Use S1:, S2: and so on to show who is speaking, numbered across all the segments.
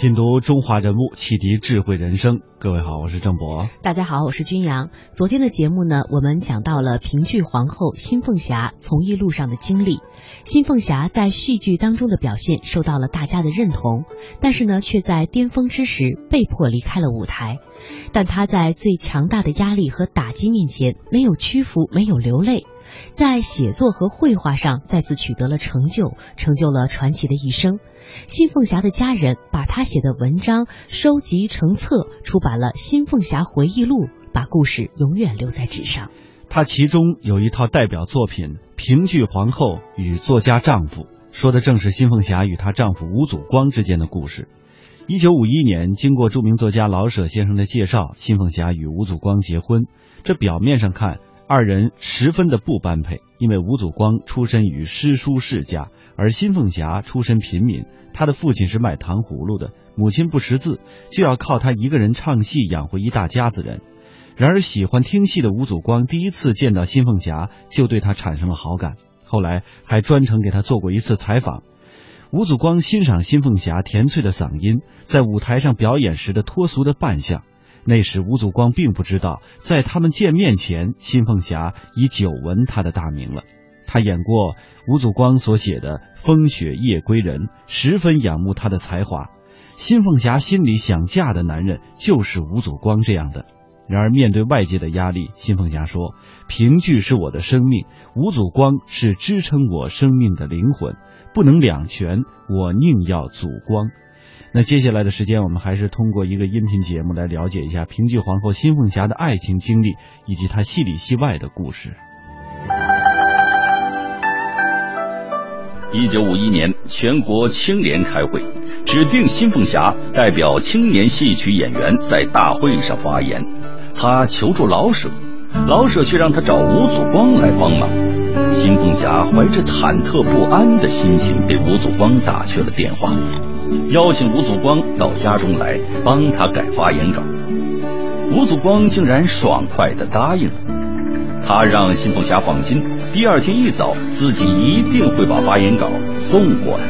S1: 品读中华人物，启迪智慧人生。各位好，我是郑博。
S2: 大家好，我是君阳。昨天的节目呢，我们讲到了评剧皇后新凤霞从艺路上的经历。新凤霞在戏剧当中的表现受到了大家的认同，但是呢，却在巅峰之时被迫离开了舞台。但她在最强大的压力和打击面前，没有屈服，没有流泪。在写作和绘画上再次取得了成就，成就了传奇的一生。新凤霞的家人把她写的文章收集成册，出版了《新凤霞回忆录》，把故事永远留在纸上。
S1: 她其中有一套代表作品《评剧皇后与作家丈夫》，说的正是新凤霞与她丈夫吴祖光之间的故事。一九五一年，经过著名作家老舍先生的介绍，新凤霞与吴祖光结婚。这表面上看。二人十分的不般配，因为吴祖光出身于诗书世家，而新凤霞出身平民。他的父亲是卖糖葫芦的，母亲不识字，就要靠他一个人唱戏养活一大家子人。然而，喜欢听戏的吴祖光第一次见到新凤霞，就对她产生了好感，后来还专程给她做过一次采访。吴祖光欣赏新凤霞甜脆的嗓音，在舞台上表演时的脱俗的扮相。那时吴祖光并不知道，在他们见面前，新凤霞已久闻他的大名了。他演过吴祖光所写的《风雪夜归人》，十分仰慕他的才华。新凤霞心里想嫁的男人就是吴祖光这样的。然而面对外界的压力，新凤霞说：“评剧是我的生命，吴祖光是支撑我生命的灵魂，不能两全，我宁要祖光。”那接下来的时间，我们还是通过一个音频节目来了解一下评剧皇后新凤霞的爱情经历以及她戏里戏外的故事。
S3: 一九五一年，全国青联开会，指定新凤霞代表青年戏曲演员在大会上发言。他求助老舍，老舍却让他找吴祖光来帮忙。新凤霞怀着忐忑不安的心情给吴祖光打去了电话。邀请吴祖光到家中来帮他改发言稿，吴祖光竟然爽快的答应了。他让新凤霞放心，第二天一早自己一定会把发言稿送过来。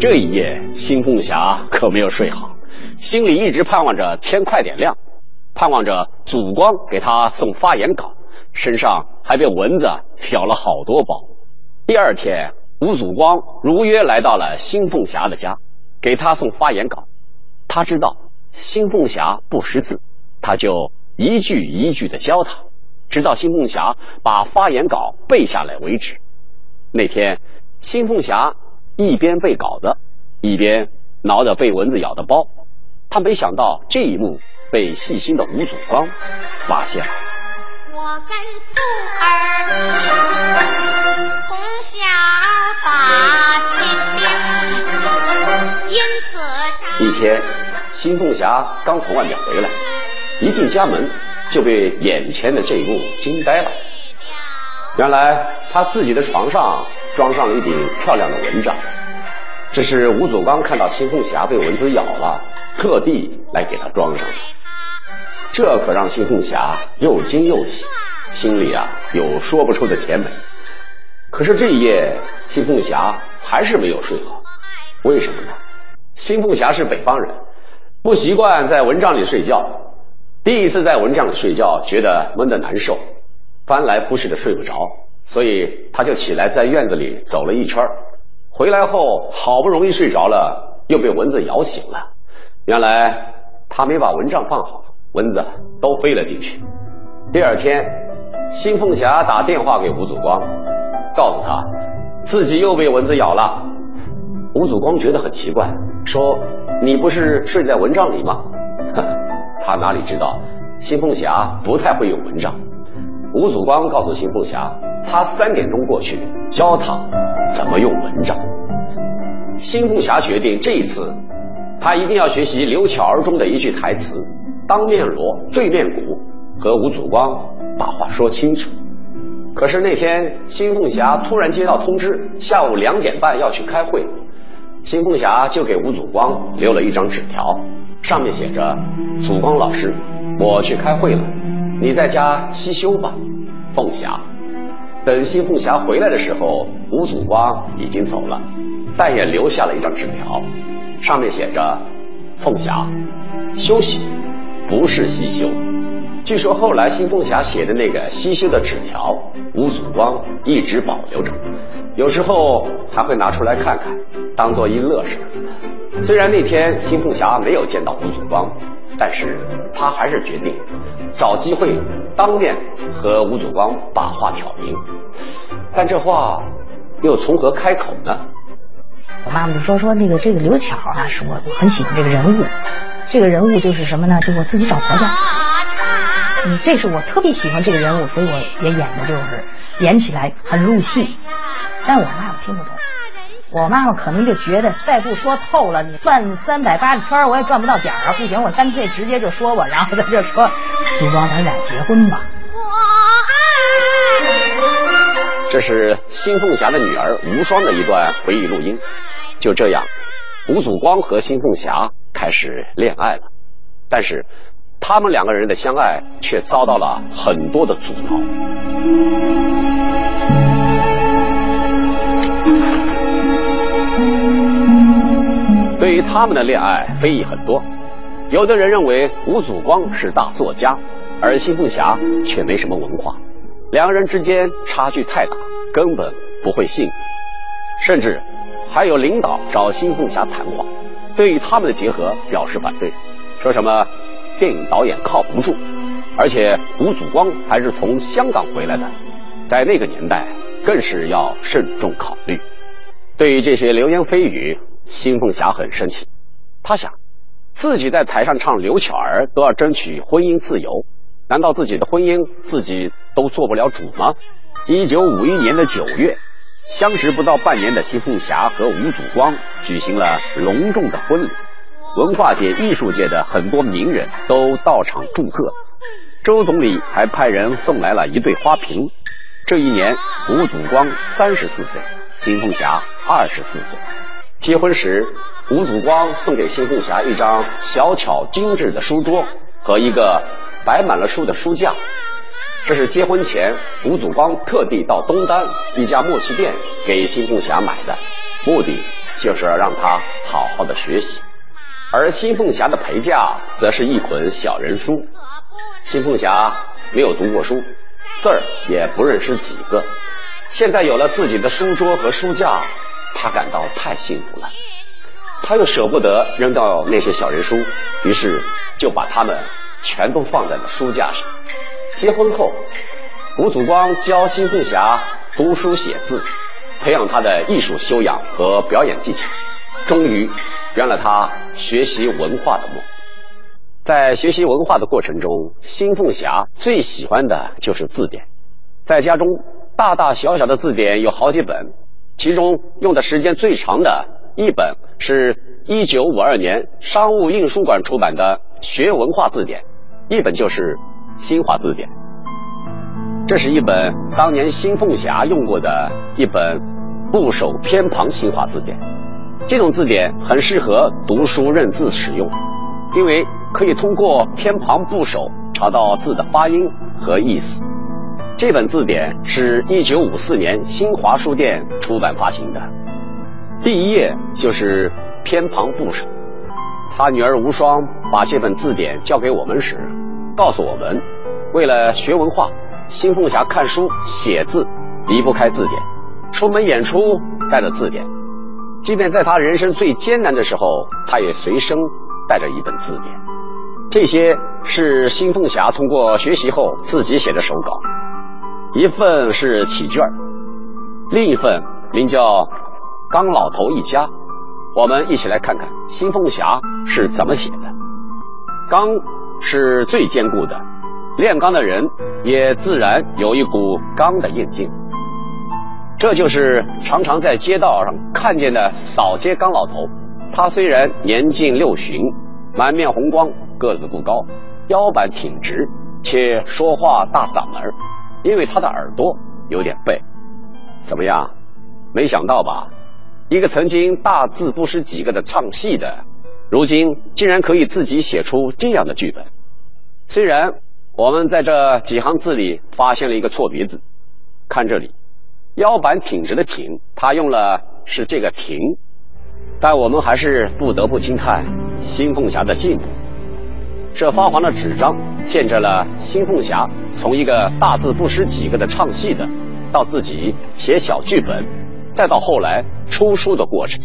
S4: 这一夜，新凤霞可没有睡好，心里一直盼望着天快点亮，盼望着祖光给他送发言稿，身上还被蚊子咬了好多包。第二天。吴祖光如约来到了新凤霞的家，给他送发言稿。他知道新凤霞不识字，他就一句一句的教他，直到新凤霞把发言稿背下来为止。那天，新凤霞一边背稿子，一边挠着被蚊子咬的包。他没想到这一幕被细心的吴祖光发现了。我跟
S1: 祖儿从小。
S4: 一天，新凤霞刚从外面回来，一进家门就被眼前的这一幕惊呆了。原来，她自己的床上装上了一顶漂亮的蚊帐，这是吴祖刚看到新凤霞被蚊子咬了，特地来给他装上的。这可让新凤霞又惊又喜，心里啊有说不出的甜美。可是这一夜，新凤霞还是没有睡好。为什么呢？新凤霞是北方人，不习惯在蚊帐里睡觉。第一次在蚊帐里睡觉，觉得闷得难受，翻来覆去的睡不着，所以他就起来在院子里走了一圈。回来后，好不容易睡着了，又被蚊子咬醒了。原来他没把蚊帐放好，蚊子都飞了进去。第二天，新凤霞打电话给吴祖光。告诉他，自己又被蚊子咬了。吴祖光觉得很奇怪，说：“你不是睡在蚊帐里吗？” 他哪里知道，新凤霞不太会用蚊帐。吴祖光告诉新凤霞，他三点钟过去教他怎么用蚊帐。新凤霞决定这一次，他一定要学习刘巧儿中的一句台词：“当面锣，对面鼓”，和吴祖光把话说清楚。可是那天，新凤霞突然接到通知，下午两点半要去开会。新凤霞就给吴祖光留了一张纸条，上面写着：“祖光老师，我去开会了，你在家息休吧，凤霞。”等新凤霞回来的时候，吴祖光已经走了。但也留下了一张纸条，上面写着：“凤霞，休息不是西修。”据说后来新凤霞写的那个西修的纸条，吴祖光一直保留着，有时候还会拿出来看看，当做一乐事。虽然那天新凤霞没有见到吴祖光，但是他还是决定找机会当面和吴祖光把话挑明。但这话又从何开口呢？
S5: 我妈妈就说说那个这个刘巧啊，是我很喜欢这个人物，这个人物就是什么呢？就我自己找婆家。嗯，这是我特别喜欢这个人物，所以我也演的就是演起来很入戏。但我妈妈听不懂，我妈妈可能就觉得再不说透了，你转三百八十圈我也转不到点儿啊！不行，我干脆直接就说吧，然后她就说：“烛光，咱俩结婚吧我。”
S4: 这是新凤霞的女儿无双的一段回忆录音。就这样，吴祖光和新凤霞开始恋爱了，但是。他们两个人的相爱却遭到了很多的阻挠。对于他们的恋爱，非议很多。有的人认为吴祖光是大作家，而新凤霞却没什么文化，两人之间差距太大，根本不会信。甚至还有领导找新凤霞谈话，对于他们的结合表示反对，说什么？电影导演靠不住，而且吴祖光还是从香港回来的，在那个年代更是要慎重考虑。对于这些流言蜚语，新凤霞很生气。她想，自己在台上唱刘巧儿都要争取婚姻自由，难道自己的婚姻自己都做不了主吗？一九五一年的九月，相识不到半年的新凤霞和吴祖光举行了隆重的婚礼。文化界、艺术界的很多名人都到场祝贺，周总理还派人送来了一对花瓶。这一年，吴祖光三十四岁，新凤霞二十四岁。结婚时，吴祖光送给新凤霞一张小巧精致的书桌和一个摆满了书的书架。这是结婚前吴祖光特地到东单一家墨器店给新凤霞买的，目的就是要让她好好的学习。而新凤霞的陪嫁则是一捆小人书。新凤霞没有读过书，字儿也不认识几个。现在有了自己的书桌和书架，她感到太幸福了。她又舍不得扔掉那些小人书，于是就把它们全都放在了书架上。结婚后，吴祖光教新凤霞读书写字，培养她的艺术修养和表演技巧。终于圆了她学习文化的梦。在学习文化的过程中，新凤霞最喜欢的就是字典。在家中，大大小小的字典有好几本，其中用的时间最长的一本是1952年商务印书馆出版的《学文化字典》，一本就是《新华字典》。这是一本当年新凤霞用过的一本部首偏旁新华字典。这种字典很适合读书认字使用，因为可以通过偏旁部首查到字的发音和意思。这本字典是一九五四年新华书店出版发行的，第一页就是偏旁部首。他女儿无双把这本字典交给我们时，告诉我们，为了学文化，新凤霞看书写字离不开字典，出门演出带着字典。即便在他人生最艰难的时候，他也随身带着一本字典。这些是新凤霞通过学习后自己写的手稿，一份是起卷，另一份名叫《刚老头一家》。我们一起来看看新凤霞是怎么写的。钢是最坚固的，炼钢的人也自然有一股钢的硬劲。这就是常常在街道上看见的扫街刚老头。他虽然年近六旬，满面红光，个子不高，腰板挺直，且说话大嗓门因为他的耳朵有点背。怎么样？没想到吧？一个曾经大字不识几个的唱戏的，如今竟然可以自己写出这样的剧本。虽然我们在这几行字里发现了一个错别字，看这里。腰板挺直的挺，他用了是这个亭，但我们还是不得不惊叹新凤霞的进步。这发黄的纸张见证了新凤霞从一个大字不识几个的唱戏的，到自己写小剧本，再到后来出书的过程。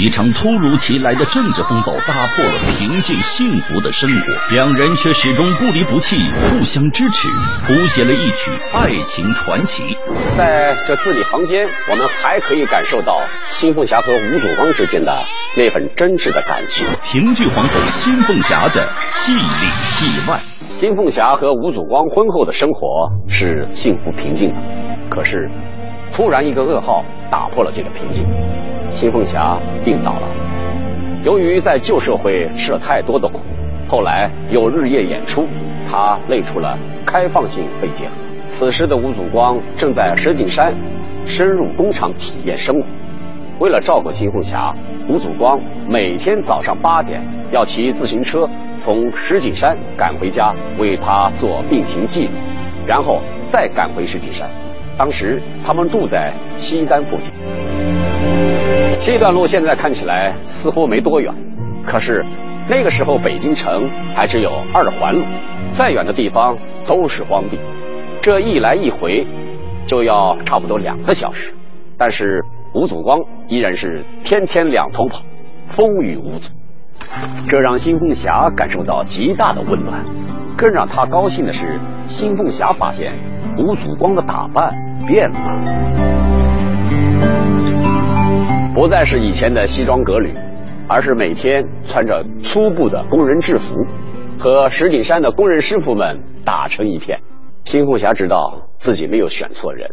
S3: 一场突如其来的政治风暴打破了平静幸福的生活，两人却始终不离不弃，互相支持，谱写了一曲爱情传奇。
S4: 在这字里行间，我们还可以感受到新凤霞和吴祖光之间的那份真挚的感情。
S3: 平剧皇后新凤霞的戏里戏外，
S4: 新凤霞和吴祖光婚后的生活是幸福平静的，可是突然一个噩耗打破了这个平静。新凤霞病倒了，由于在旧社会吃了太多的苦，后来又日夜演出，她累出了开放性肺结核。此时的吴祖光正在石景山深入工厂体验生活。为了照顾新凤霞，吴祖光每天早上八点要骑自行车从石景山赶回家，为她做病情记录，然后再赶回石景山。当时他们住在西单附近。这段路现在看起来似乎没多远，可是那个时候北京城还只有二环路，再远的地方都是荒地，这一来一回就要差不多两个小时。但是吴祖光依然是天天两头跑，风雨无阻，这让新凤霞感受到极大的温暖。更让她高兴的是，新凤霞发现吴祖光的打扮变了。不再是以前的西装革履，而是每天穿着粗布的工人制服，和石景山的工人师傅们打成一片。新凤霞知道自己没有选错人，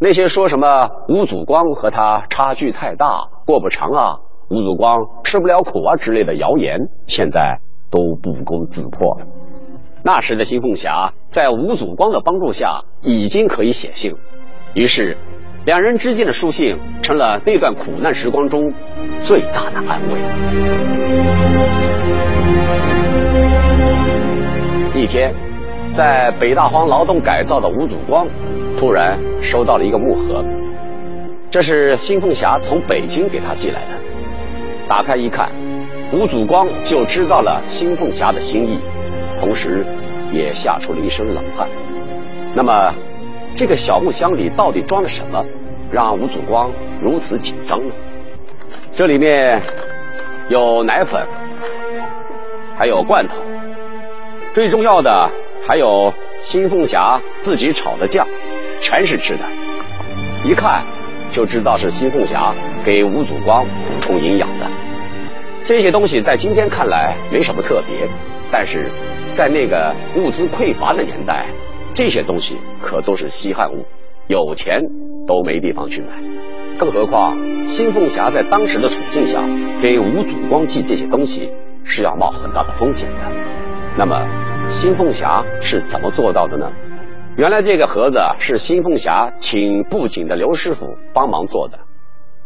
S4: 那些说什么吴祖光和他差距太大，过不长啊，吴祖光吃不了苦啊之类的谣言，现在都不攻自破了。那时的新凤霞在吴祖光的帮助下，已经可以写信，于是。两人之间的书信成了那段苦难时光中最大的安慰。一天，在北大荒劳动改造的吴祖光突然收到了一个木盒，这是新凤霞从北京给他寄来的。打开一看，吴祖光就知道了新凤霞的心意，同时也吓出了一身冷汗。那么。这个小木箱里到底装了什么，让吴祖光如此紧张呢？这里面有奶粉，还有罐头，最重要的还有新凤霞自己炒的酱，全是吃的。一看就知道是新凤霞给吴祖光补充营养的。这些东西在今天看来没什么特别，但是在那个物资匮乏的年代。这些东西可都是稀罕物，有钱都没地方去买。更何况新凤霞在当时的处境下，给吴祖光寄这些东西是要冒很大的风险的。那么新凤霞是怎么做到的呢？原来这个盒子是新凤霞请布景的刘师傅帮忙做的。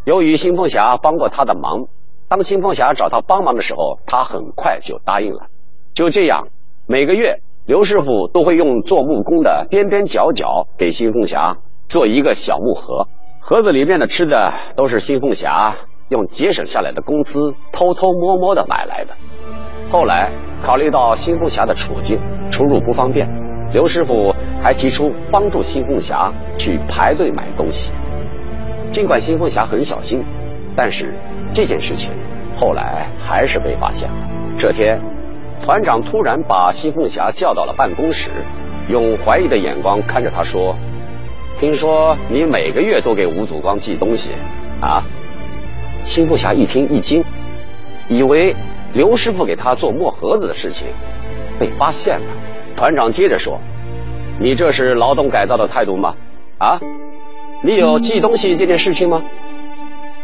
S4: 由于新凤霞帮过他的忙，当新凤霞找他帮忙的时候，他很快就答应了。就这样，每个月。刘师傅都会用做木工的边边角角给新凤霞做一个小木盒，盒子里面的吃的都是新凤霞用节省下来的工资偷偷摸摸的买来的。后来考虑到新凤霞的处境，出入不方便，刘师傅还提出帮助新凤霞去排队买东西。尽管新凤霞很小心，但是这件事情后来还是被发现了。这天。团长突然把新凤霞叫到了办公室，用怀疑的眼光看着他说：“听说你每个月都给吴祖光寄东西，啊？”新凤霞一听一惊，以为刘师傅给他做墨盒子的事情被发现了。团长接着说：“你这是劳动改造的态度吗？啊？你有寄东西这件事情吗？”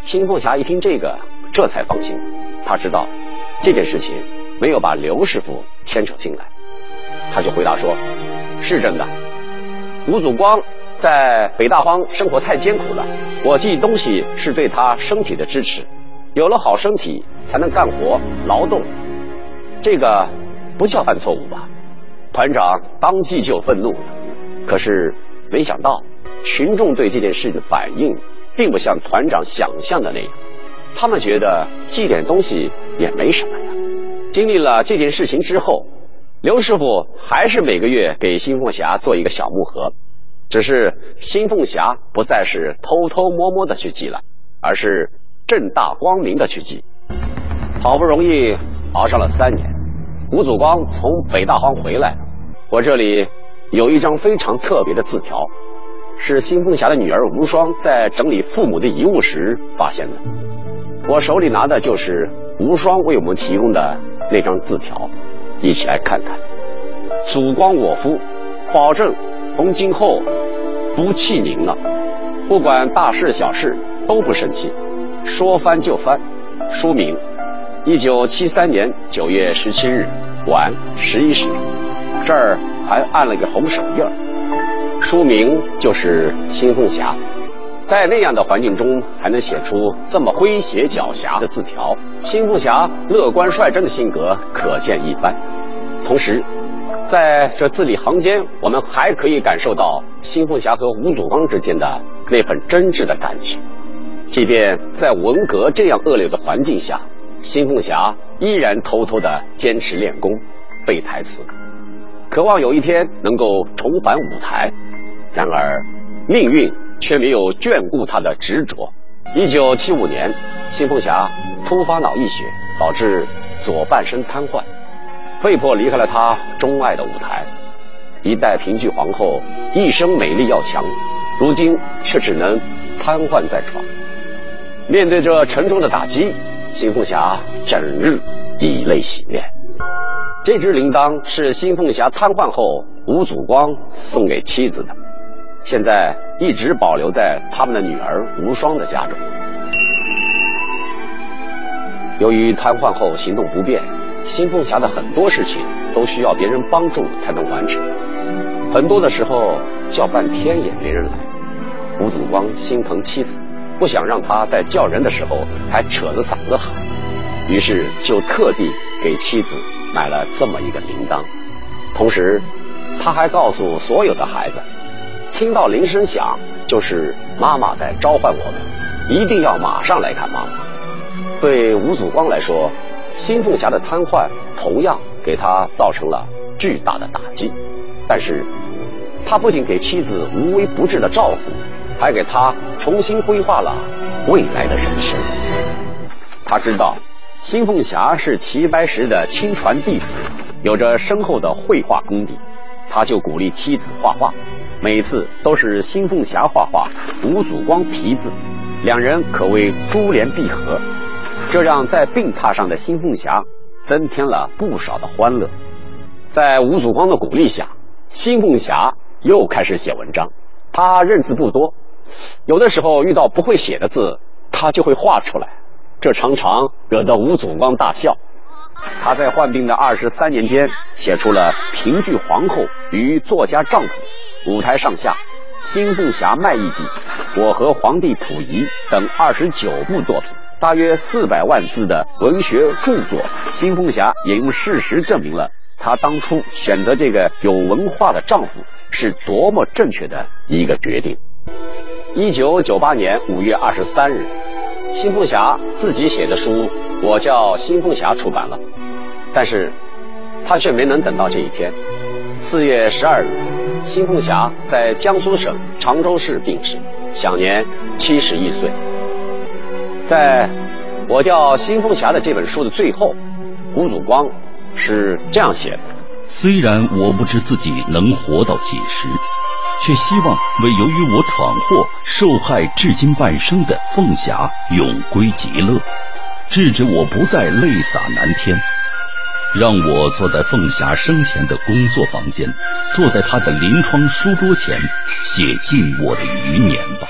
S4: 辛凤霞一听这个，这才放心，他知道这件事情。没有把刘师傅牵扯进来，他就回答说：“是真的。吴祖光在北大荒生活太艰苦了，我寄东西是对他身体的支持。有了好身体，才能干活劳动，这个不叫犯错误吧？”团长当即就愤怒了，可是没想到群众对这件事的反应并不像团长想象的那样，他们觉得寄点东西也没什么呀。经历了这件事情之后，刘师傅还是每个月给新凤霞做一个小木盒，只是新凤霞不再是偷偷摸摸的去寄了，而是正大光明的去寄。好不容易熬上了三年，吴祖光从北大荒回来，我这里有一张非常特别的字条。是新凤霞的女儿吴双在整理父母的遗物时发现的。我手里拿的就是吴双为我们提供的那张字条，一起来看看。祖光我夫，保证从今后不气您了，不管大事小事都不生气，说翻就翻。书名：一九七三年九月十七日晚十一时，这儿还按了个红手印儿。书名就是《新凤霞》，在那样的环境中还能写出这么诙谐狡黠的字条，新凤霞乐观率真的性格可见一斑。同时，在这字里行间，我们还可以感受到新凤霞和吴祖光之间的那份真挚的感情。即便在文革这样恶劣的环境下，新凤霞依然偷偷的坚持练功、背台词，渴望有一天能够重返舞台。然而，命运却没有眷顾他的执着。一九七五年，新凤霞突发脑溢血，导致左半身瘫痪，被迫离开了他钟爱的舞台。一代评剧皇后，一生美丽要强，如今却只能瘫痪在床。面对这沉重的打击，新凤霞整日以泪洗面。这只铃铛是新凤霞瘫痪后吴祖光送给妻子的。现在一直保留在他们的女儿无双的家中。由于瘫痪后行动不便，新凤霞的很多事情都需要别人帮助才能完成，很多的时候叫半天也没人来。吴祖光心疼妻子，不想让她在叫人的时候还扯着嗓子喊，于是就特地给妻子买了这么一个铃铛，同时他还告诉所有的孩子。听到铃声响，就是妈妈在召唤我们，一定要马上来看妈妈。对吴祖光来说，新凤霞的瘫痪同样给他造成了巨大的打击。但是，他不仅给妻子无微不至的照顾，还给他重新规划了未来的人生。他知道，新凤霞是齐白石的亲传弟子，有着深厚的绘画功底，他就鼓励妻子画画。每次都是新凤霞画画，吴祖光题字，两人可谓珠联璧合，这让在病榻上的新凤霞增添了不少的欢乐。在吴祖光的鼓励下，新凤霞又开始写文章。他认字不多，有的时候遇到不会写的字，他就会画出来，这常常惹得吴祖光大笑。她在患病的二十三年间，写出了《评剧皇后与作家丈夫》。舞台上下，《新凤霞卖艺记》，我和皇帝溥仪等二十九部作品，大约四百万字的文学著作。新凤霞也用事实证明了她当初选择这个有文化的丈夫是多么正确的一个决定。一九九八年五月二十三日，新凤霞自己写的书《我叫新凤霞》出版了，但是她却没能等到这一天。四月十二日，新凤霞在江苏省常州市病逝，享年七十一岁。在我叫新凤霞的这本书的最后，吴祖光是这样写的：
S3: 虽然我不知自己能活到几时，却希望为由于我闯祸受害至今半生的凤霞永归极乐，制止我不再泪洒南天。让我坐在凤霞生前的工作房间，坐在她的临窗书桌前，写尽我的余年吧。